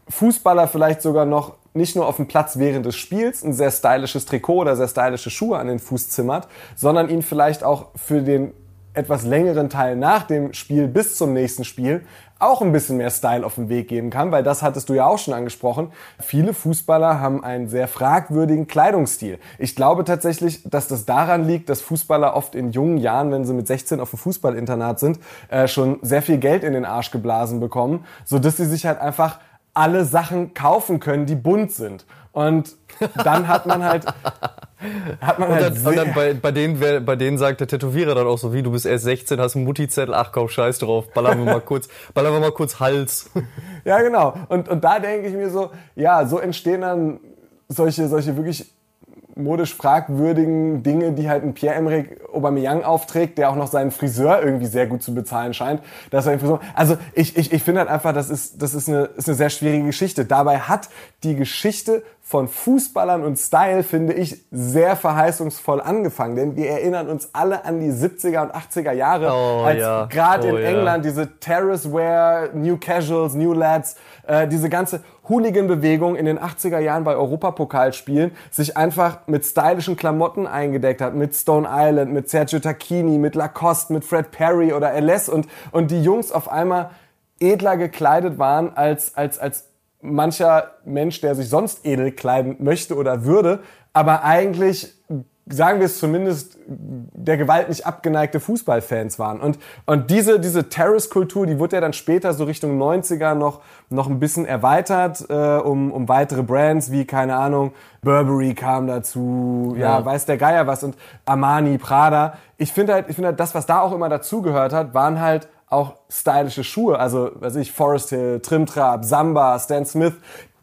Fußballer vielleicht sogar noch nicht nur auf dem Platz während des Spiels ein sehr stylisches Trikot oder sehr stylische Schuhe an den Fuß zimmert, sondern ihn vielleicht auch für den etwas längeren Teil nach dem Spiel bis zum nächsten Spiel auch ein bisschen mehr Style auf den Weg geben kann, weil das hattest du ja auch schon angesprochen. Viele Fußballer haben einen sehr fragwürdigen Kleidungsstil. Ich glaube tatsächlich, dass das daran liegt, dass Fußballer oft in jungen Jahren, wenn sie mit 16 auf dem Fußballinternat sind, äh, schon sehr viel Geld in den Arsch geblasen bekommen, so dass sie sich halt einfach alle Sachen kaufen können, die bunt sind. Und dann hat man halt, (laughs) hat man Und halt dann, und dann bei, bei, denen, bei denen sagt der Tätowierer dann auch so, wie, du bist erst 16, hast einen Mutti-Zettel, ach komm, scheiß drauf, ballern wir mal kurz, (laughs) ballern wir mal kurz Hals. Ja, genau. Und, und da denke ich mir so, ja, so entstehen dann solche, solche wirklich modisch fragwürdigen Dinge, die halt ein Pierre-Emerick Aubameyang aufträgt, der auch noch seinen Friseur irgendwie sehr gut zu bezahlen scheint. Dass er Friseur, also ich, ich, ich finde halt einfach, das ist, das ist eine, ist eine sehr schwierige Geschichte. Dabei hat die Geschichte von Fußballern und Style, finde ich, sehr verheißungsvoll angefangen. Denn wir erinnern uns alle an die 70er und 80er Jahre, Oh, als ja. gerade Oh, in ja. England diese Terrace Wear, New Casuals, New Lads, äh, diese ganze Hooligan-Bewegung in den 80er Jahren bei Europapokalspielen sich einfach mit stylischen Klamotten eingedeckt hat, mit Stone Island, mit Sergio Tacchini, mit Lacoste, mit Fred Perry oder LS und, und die Jungs auf einmal edler gekleidet waren als, als, als mancher Mensch, der sich sonst edel kleiden möchte oder würde, aber eigentlich sagen wir es zumindest, der Gewalt nicht abgeneigte Fußballfans waren. Und, und diese, diese Terrace-Kultur, die wurde ja dann später so Richtung 90er noch, noch ein bisschen erweitert, äh, um, um weitere Brands wie, keine Ahnung, Burberry kam dazu, ja, Ja. weiß der Geier was und Armani, Prada. Ich finde halt, ich finde halt, das, was da auch immer dazugehört hat, waren halt auch stylische Schuhe, also, weiß ich, Forest Hill, Trimtrab, Samba, Stan Smith,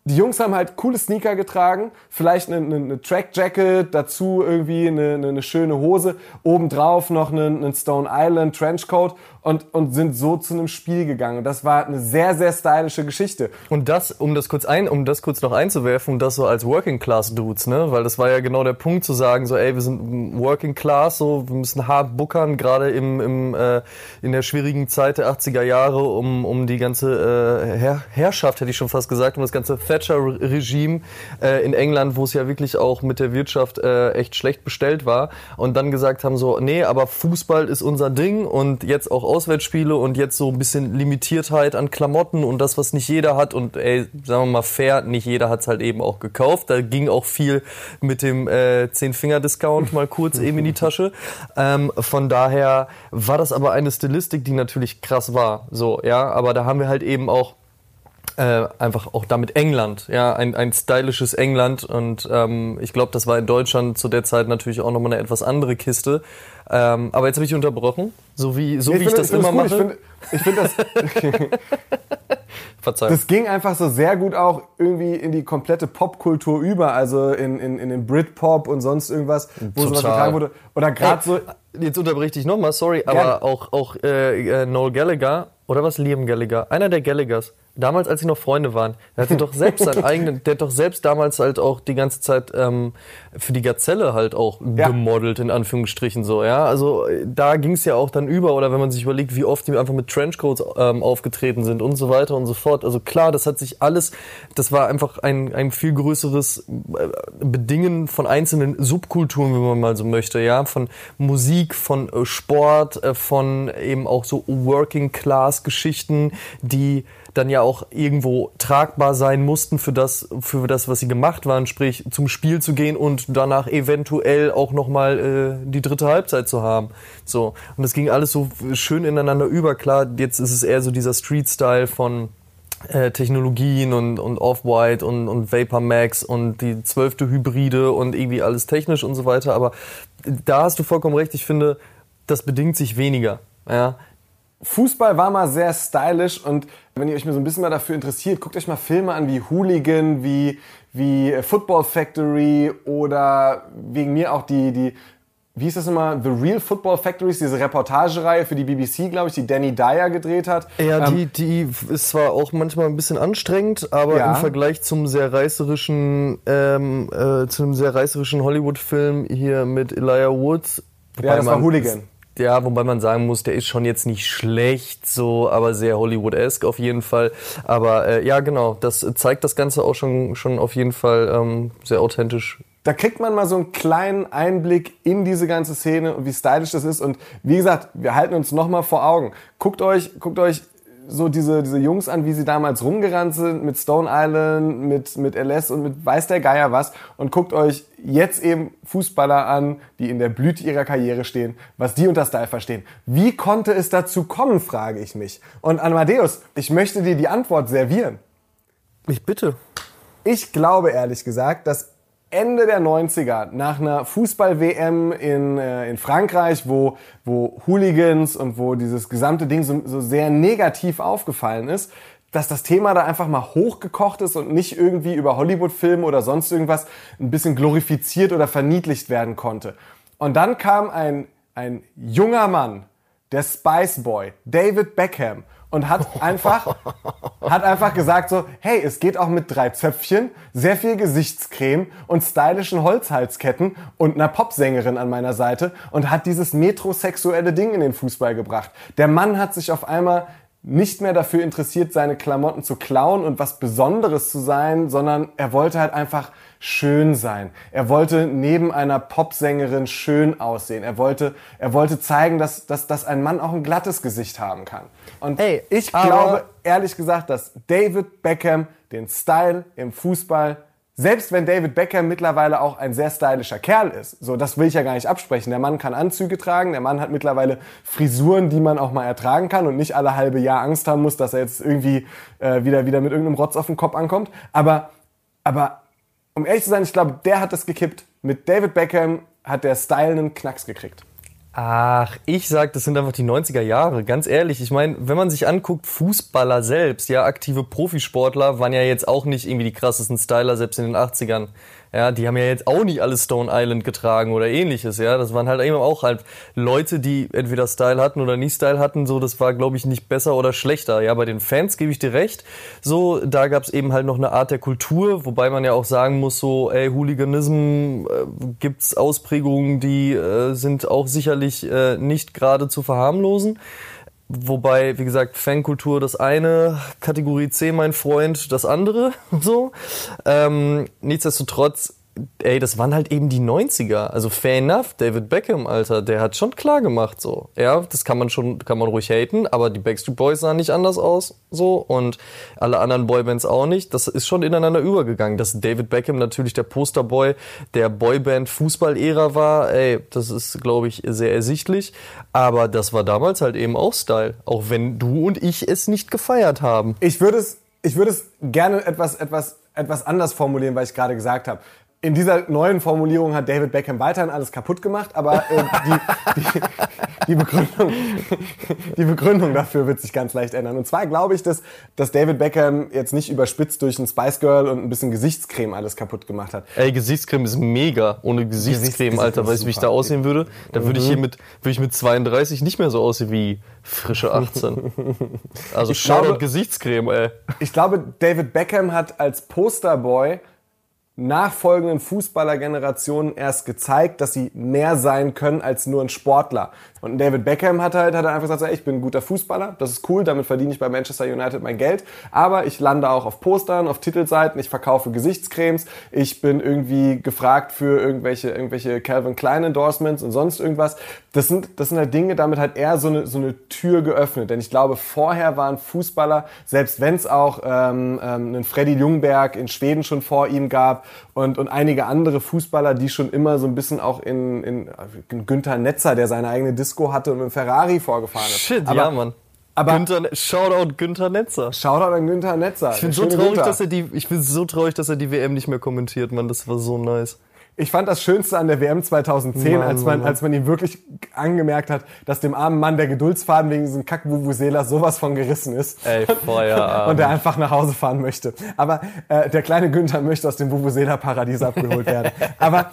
die Jungs haben halt coole Sneaker getragen, vielleicht eine, eine, eine Track Jacket, dazu irgendwie eine, eine, schöne Hose, obendrauf noch einen, einen Stone Island Trenchcoat und, und sind so zu einem Spiel gegangen. Und das war eine sehr, sehr stylische Geschichte. Und das, um das kurz ein, um das kurz noch einzuwerfen, das so als Working Class Dudes, ne? Weil das war ja genau der Punkt zu sagen, so, ey, wir sind Working Class, so, wir müssen hart buckern, gerade im, im, äh, in der schwierigen Zeit der 80er Jahre, um, um die ganze äh, Herr Herrschaft, hätte ich schon fast gesagt, um das ganze Thatcher-Regime äh, in England, wo es ja wirklich auch mit der Wirtschaft äh, echt schlecht bestellt war. Und dann gesagt haben so, nee, aber Fußball ist unser Ding und jetzt auch Auswärtsspiele und jetzt so ein bisschen Limitiertheit an Klamotten und das, was nicht jeder hat. Und ey, sagen wir mal fair, nicht jeder hat es halt eben auch gekauft. Da ging auch viel mit dem äh, Zehn-Finger-Discount mal kurz eben in die Tasche. Ähm, von daher war das aber eine Stilistik, die natürlich krass war. So, ja, aber da haben wir halt eben auch äh, einfach auch damit England, ja, ein, ein stylisches England und ähm, ich glaube, das war in Deutschland zu der Zeit natürlich auch nochmal eine etwas andere Kiste. Ähm, aber jetzt habe ich unterbrochen, so wie, so Nee, wie ich, finde- das finde immer gut. mache. Ich finde ich find das, (laughs) Verzeihung. das ging einfach so sehr gut auch irgendwie in die komplette Popkultur über, also in, in, in den Britpop und sonst irgendwas, wo sowas Total. getragen wurde. Oder gerade so, Jetzt unterbreche ich dich nochmal, sorry, Gerne. aber auch, auch äh, äh, Noel Gallagher, oder was, Liam Gallagher, einer der Gallaghers, damals, als sie noch Freunde waren, der hatte doch selbst seinen (laughs) eigenen, der hat doch selbst damals halt auch die ganze Zeit ähm, für die Gazelle halt auch Ja. gemodelt, in Anführungsstrichen so, ja. Also äh, da ging es ja auch dann über, oder wenn man sich überlegt, wie oft die einfach mit Trenchcoats ähm, aufgetreten sind und so weiter und so fort. Also klar, das hat sich alles, das war einfach ein, ein viel größeres äh, Bedingen von einzelnen Subkulturen, wenn man mal so möchte, ja, von Musik, von äh, Sport, von eben auch so Working-Class-Geschichten, die dann ja auch irgendwo tragbar sein mussten für das, für das, was sie gemacht waren, sprich zum Spiel zu gehen und danach eventuell auch nochmal äh, die dritte Halbzeit zu haben. So. Und das ging alles so schön ineinander über. Klar, jetzt ist es eher so dieser Street-Style von äh, Technologien und, und Off-White und, und Vapor Max und die zwölfte Hybride und irgendwie alles technisch und so weiter. Aber da hast du vollkommen recht. Ich finde, das bedingt sich weniger. Ja, Fußball war mal sehr stylisch und wenn ihr euch mal so ein bisschen mal dafür interessiert, guckt euch mal Filme an wie Hooligan, wie, wie Football Factory oder wegen mir auch die, die, wie hieß das immer, The Real Football Factories, diese Reportagereihe für die BBC, glaube ich, die Danny Dyer gedreht hat. Ja, Ähm, die, die ist zwar auch manchmal ein bisschen anstrengend, aber Ja. im Vergleich zum sehr reißerischen, ähm, äh, zu einem sehr reißerischen Hollywood-Film hier mit Elijah Woods. Ja, das war Hooligan. Ja, wobei man sagen muss, der ist schon jetzt nicht schlecht, so, aber sehr Hollywood-esque auf jeden Fall. Aber äh, ja, genau, das zeigt das Ganze auch schon, schon auf jeden Fall ähm, sehr authentisch. da kriegt man mal so einen kleinen Einblick in diese ganze Szene und wie stylisch das ist. Und wie gesagt, wir halten uns nochmal vor Augen. Guckt euch, guckt euch so diese, diese Jungs an, wie sie damals rumgerannt sind mit Stone Island, mit, mit LS und mit weiß der Geier was. Und guckt euch jetzt eben Fußballer an, die in der Blüte ihrer Karriere stehen, was die unter Style verstehen. Wie konnte es dazu kommen, frage ich mich. Und Amadeus, ich möchte dir die Antwort servieren. Ich bitte. Ich glaube ehrlich gesagt, dass Ende der 90er, nach einer Fußball-WM in, äh, in Frankreich, wo, wo Hooligans und wo dieses gesamte Ding so, so sehr negativ aufgefallen ist, dass das Thema da einfach mal hochgekocht ist und nicht irgendwie über Hollywood-Filme oder sonst irgendwas ein bisschen glorifiziert oder verniedlicht werden konnte. Und dann kam ein, ein junger Mann, der Spice Boy, David Beckham, und hat einfach, hat einfach gesagt so, hey, es geht auch mit drei Zöpfchen, sehr viel Gesichtscreme und stylischen Holzhalsketten und einer Popsängerin an meiner Seite und hat dieses metrosexuelle Ding in den Fußball gebracht. Der Mann hat sich auf einmal nicht mehr dafür interessiert, seine Klamotten zu klauen und was Besonderes zu sein, sondern er wollte halt einfach schön sein. Er wollte neben einer Popsängerin schön aussehen. Er wollte, er wollte zeigen, dass, dass, dass ein Mann auch ein glattes Gesicht haben kann. Und Ey, ich glaube ehrlich gesagt, dass David Beckham den Style im Fußball selbst wenn David Beckham mittlerweile auch ein sehr stylischer Kerl ist, so das will ich ja gar nicht absprechen. Der Mann kann Anzüge tragen, der Mann hat mittlerweile Frisuren, die man auch mal ertragen kann und nicht alle halbe Jahr Angst haben muss, dass er jetzt irgendwie äh, wieder wieder mit irgendeinem Rotz auf den Kopf ankommt. Aber aber um ehrlich zu sein, ich glaube, der hat das gekippt. Mit David Beckham hat der Style einen Knacks gekriegt. Ach, ich sag, das sind einfach die 90er Jahre. Ganz ehrlich, ich meine, wenn man sich anguckt, Fußballer selbst, ja, aktive Profisportler waren ja jetzt auch nicht irgendwie die krassesten Styler, selbst in den 80ern. Ja, die haben ja jetzt auch nicht alle Stone Island getragen oder ähnliches, ja. Das waren halt eben auch halt Leute, die entweder Style hatten oder nicht Style hatten, so, das war, glaube ich, nicht besser oder schlechter. Ja, bei den Fans gebe ich dir recht. So, da gab's eben halt noch eine Art der Kultur, wobei man ja auch sagen muss, so, ey, Hooliganism äh, gibt's Ausprägungen, die äh, sind auch sicherlich äh, nicht gerade zu verharmlosen. Wobei, wie gesagt, Fankultur das eine, Kategorie C mein Freund das andere, (laughs) so. Ähm, nichtsdestotrotz ey, das waren halt eben die 90er. Also fair enough, David Beckham, Alter, der hat schon klar gemacht so. Ja, das kann man schon, kann man ruhig haten, aber die Backstreet Boys sahen nicht anders aus so und alle anderen Boybands auch nicht. Das ist schon ineinander übergegangen. Dass David Beckham natürlich der Posterboy der Boyband Fußball-Ära war, ey, das ist, glaube ich, sehr ersichtlich. Aber das war damals halt eben auch Style. Auch wenn du und ich es nicht gefeiert haben. Ich würde es, ich würde es gerne etwas, etwas, etwas anders formulieren, weil ich gerade gesagt habe in dieser neuen Formulierung hat David Beckham weiterhin alles kaputt gemacht, aber äh, die, (laughs) die, die, Begründung, die Begründung dafür wird sich ganz leicht ändern. Und zwar glaube ich, dass, dass David Beckham jetzt nicht überspitzt durch ein Spice Girl und ein bisschen Gesichtscreme alles kaputt gemacht hat. Ey, Gesichtscreme ist mega. Ohne Gesichtscreme, Gesichts Alter, weißt du, wie ich da aussehen würde? Da mhm. würde ich hier mit, würde ich mit 32 nicht mehr so aussehen wie frische 18. (laughs) Also Shoutout Gesichtscreme, ey. Ich glaube, David Beckham hat als Posterboy nachfolgenden Fußballergenerationen erst gezeigt, dass sie mehr sein können als nur ein Sportler. Und David Beckham hat halt, hat einfach gesagt, ich bin ein guter Fußballer, das ist cool, damit verdiene ich bei Manchester United mein Geld, aber ich lande auch auf Postern, auf Titelseiten, ich verkaufe Gesichtscremes, ich bin irgendwie gefragt für irgendwelche, irgendwelche Calvin Klein Endorsements und sonst irgendwas. Das sind, das sind halt Dinge, damit hat er so eine, so eine Tür geöffnet. Denn ich glaube, vorher waren Fußballer, selbst wenn es auch ähm, ähm, einen Freddy Ljungberg in Schweden schon vor ihm gab und, und einige andere Fußballer, die schon immer so ein bisschen auch in, in, in Günther Netzer, der seine eigene Disco hatte und mit Ferrari vorgefahren ist. Shit, aber, ja, Mann. Aber Günther, Shoutout Günther Netzer. Shoutout an Günther Netzer. Ich bin so traurig, dass er die, ich bin so traurig, dass er die WM nicht mehr kommentiert, Mann. Das war so nice. Ich fand das Schönste an der WM 2010, Mann, als, man, Mann. als man ihm wirklich angemerkt hat, dass dem armen Mann der Geduldsfaden wegen diesem kack Vuvuzela sowas von gerissen ist. Ey, Feuerarm. Und er einfach nach Hause fahren möchte. Aber äh, der kleine Günther möchte aus dem Vuvuzela-Paradies abgeholt werden. (laughs) Aber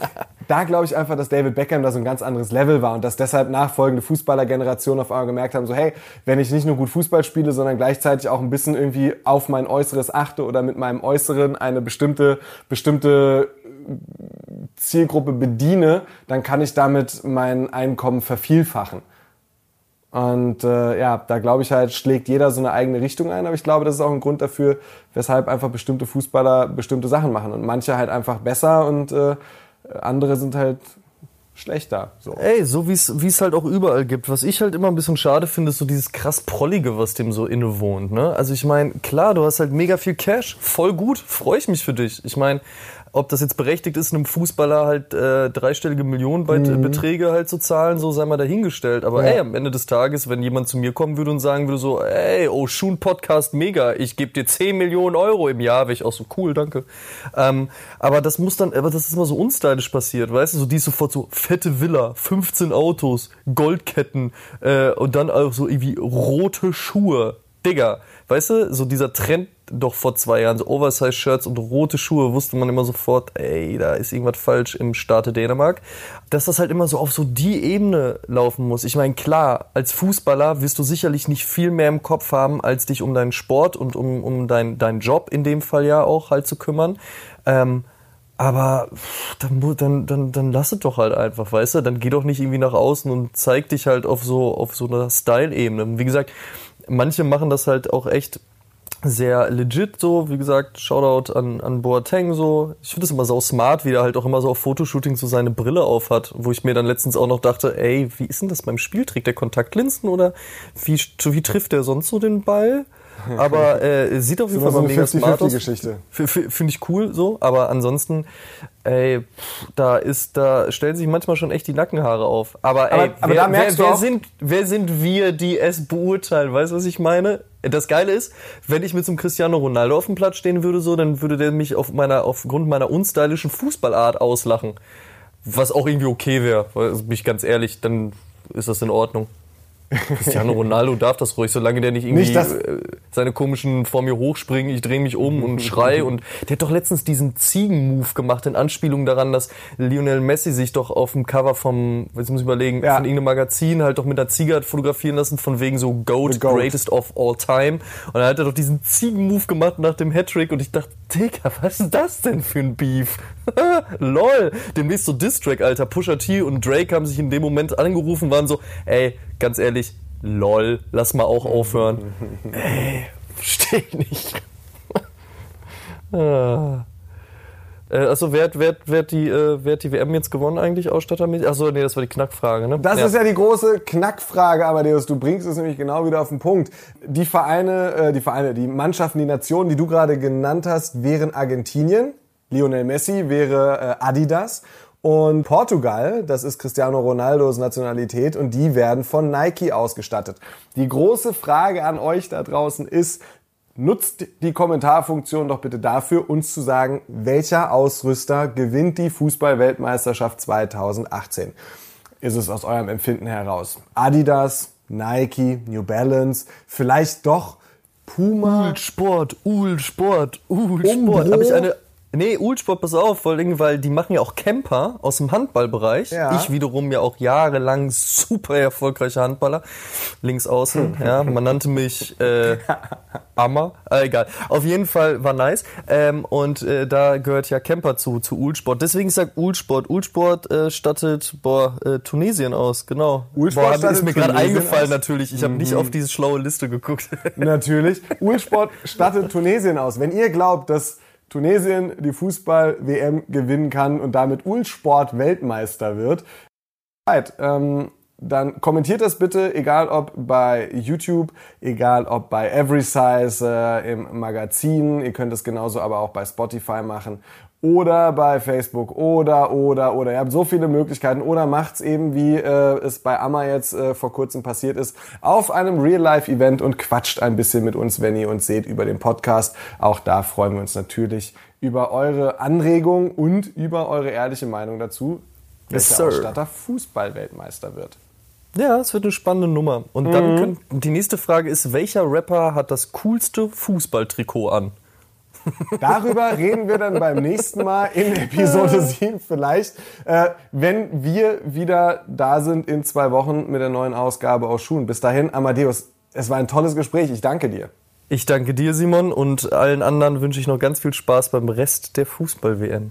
da glaube ich einfach, dass David Beckham da so ein ganz anderes Level war und dass deshalb nachfolgende Fußballergenerationen auf einmal gemerkt haben, so hey, wenn ich nicht nur gut Fußball spiele, sondern gleichzeitig auch ein bisschen irgendwie auf mein Äußeres achte oder mit meinem Äußeren eine bestimmte, bestimmte Zielgruppe bediene, dann kann ich damit mein Einkommen vervielfachen. Und äh, ja, da glaube ich halt, schlägt jeder so eine eigene Richtung ein, aber ich glaube, das ist auch ein Grund dafür, weshalb einfach bestimmte Fußballer bestimmte Sachen machen und manche halt einfach besser und äh, andere sind halt schlechter. So. Ey, so wie es halt auch überall gibt. Was ich halt immer ein bisschen schade finde, ist so dieses krass Prollige, was dem so innewohnt. Ne? Also ich meine, klar, du hast halt mega viel Cash, voll gut, freue ich mich für dich. Ich meine, ob das jetzt berechtigt ist, einem Fußballer halt äh, dreistellige Millionenbeträge mhm. halt zu zahlen, so sei mal dahingestellt. Aber ja. ey, am Ende des Tages, wenn jemand zu mir kommen würde und sagen würde so, ey, oh, Schun Podcast mega, ich gebe dir 10 Millionen Euro im Jahr, wäre ich auch so cool, danke. Ähm, aber das muss dann, aber das ist immer so unstylisch passiert, weißt du, so die ist sofort so fette Villa, 15 Autos, Goldketten äh, und dann auch so irgendwie rote Schuhe. Digga, weißt du, so dieser Trend doch vor zwei Jahren, so Oversize-Shirts und rote Schuhe, wusste man immer sofort, ey, da ist irgendwas falsch im Staate Dänemark. Dass das halt immer so auf so die Ebene laufen muss. Ich meine, klar, als Fußballer wirst du sicherlich nicht viel mehr im Kopf haben, als dich um deinen Sport und um, um deinen dein Job in dem Fall ja auch halt zu kümmern. Ähm, aber dann, dann, dann, dann lass es doch halt einfach, weißt du? Dann geh doch nicht irgendwie nach außen und zeig dich halt auf so, auf so einer Style-Ebene. Wie gesagt, manche machen das halt auch echt sehr legit so, wie gesagt, Shoutout an, an Boateng so. Ich finde es immer so smart, wie er halt auch immer so auf Fotoshootings so seine Brille auf hat, wo ich mir dann letztens auch noch dachte, ey, wie ist denn das beim Spiel? Trägt der Kontaktlinsen oder wie, wie trifft der sonst so den Ball? (laughs) Aber äh, sieht auf jeden Fall so mal mega 50 smart aus. Geschichte. Finde ich cool so, aber ansonsten, ey, da ist, da stellen sich manchmal schon echt die Nackenhaare auf. Aber, ey, aber, wer, wer, wer sind, wer sind wir, die es beurteilen? Weißt du, was ich meine? Das Geile ist, wenn ich mit so einem Cristiano Ronaldo auf dem Platz stehen würde, so, dann würde der mich auf meiner, aufgrund meiner unstylischen Fußballart auslachen. Was auch irgendwie okay wäre, bin ich ganz ehrlich, dann ist das in Ordnung. Cristiano Ronaldo darf das ruhig, solange der nicht irgendwie Nicht, dass- äh, seine komischen vor mir hochspringen, ich drehe mich um und (laughs) schrei und der hat doch letztens diesen Ziegen-Move gemacht in Anspielung daran, dass Lionel Messi sich doch auf dem Cover vom, jetzt muss ich überlegen, Ja. von irgendeinem Magazin halt doch mit einer Ziege hat fotografieren lassen, von wegen so GOAT, Goat. Greatest of All Time. Und dann hat er doch diesen Ziegen-Move gemacht nach dem Hattrick und ich dachte, Digga, was ist das denn für ein Beef? (laughs) Lol. Demnächst so Distrack, Alter. Pusha T und Drake haben sich in dem Moment angerufen, waren so, ey, ganz ehrlich, lol, lass mal auch aufhören. (laughs) ey, versteh ich nicht. (laughs) ah. Äh, also wer hat, wer, wer, hat die, äh, wer hat die WM jetzt gewonnen eigentlich, ausstattermäßig? Achso, nee, das war die Knackfrage, ne? Das ist ja die große Knackfrage, Amadeus. Du bringst es nämlich genau wieder auf den Punkt. Die Vereine, äh, die Vereine, die Mannschaften, die Nationen, die du gerade genannt hast, wären Argentinien. Lionel Messi wäre Adidas. Und Portugal, das ist Cristiano Ronaldos Nationalität und die werden von Nike ausgestattet. Die große Frage an euch da draußen ist, Nutzt die Kommentarfunktion doch bitte dafür, uns zu sagen, welcher Ausrüster gewinnt die Fußball-Weltmeisterschaft 2018. Ist es aus eurem Empfinden heraus? Adidas, Nike, New Balance, vielleicht doch Puma? Sport, Uhl Sport, Uhl Umbro? Sport. Habe ich eine. Nee, Uhl Sport, pass auf, vor allem, weil die machen ja auch Camper aus dem Handballbereich. Ja. Ich wiederum ja auch jahrelang super erfolgreicher Handballer. Links außen, (laughs) ja. Man nannte mich äh, (laughs) Ammer. Äh, egal. Auf jeden Fall war nice. Ähm, und äh, da gehört ja Camper zu, zu Uhl Sport. Deswegen ich sag Uhl Sport. Uhl Sport äh, stattet boah, äh, Tunesien aus, genau. Uhl Sport boah, ist mir gerade eingefallen aus? Mhm. natürlich. Ich habe nicht auf diese schlaue Liste geguckt. (laughs) Natürlich. Ulsport stattet Tunesien aus. Wenn ihr glaubt, dass Tunesien die Fußball-WM gewinnen kann und damit Ulsport Weltmeister wird, ähm, dann kommentiert das bitte, egal ob bei YouTube, egal ob bei Every Size äh, im Magazin. Ihr könnt es genauso aber auch bei Spotify machen oder bei Facebook oder oder oder. Ihr habt so viele Möglichkeiten oder macht's eben wie äh, es bei Amma jetzt äh, vor kurzem passiert ist auf einem Real Life Event und quatscht ein bisschen mit uns, wenn ihr uns seht über den Podcast. Auch da freuen wir uns natürlich über eure Anregung und über eure ehrliche Meinung dazu, Yes, welcher sir. Ausstatter Fußball-Weltmeister wird. Ja, es wird eine spannende Nummer. Und Mhm. dann können, die nächste Frage ist, welcher Rapper hat das coolste Fußballtrikot an? (laughs) Darüber reden wir dann beim nächsten Mal in Episode 7 vielleicht, äh, wenn wir wieder da sind in zwei Wochen mit der neuen Ausgabe aus Schuhen. Bis dahin, Amadeus, es war ein tolles Gespräch. Ich danke dir. Ich danke dir, Simon, und allen anderen wünsche ich noch ganz viel Spaß beim Rest der Fußball-WM.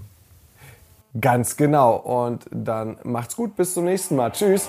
Ganz genau. Und dann macht's gut. Bis zum nächsten Mal. Tschüss.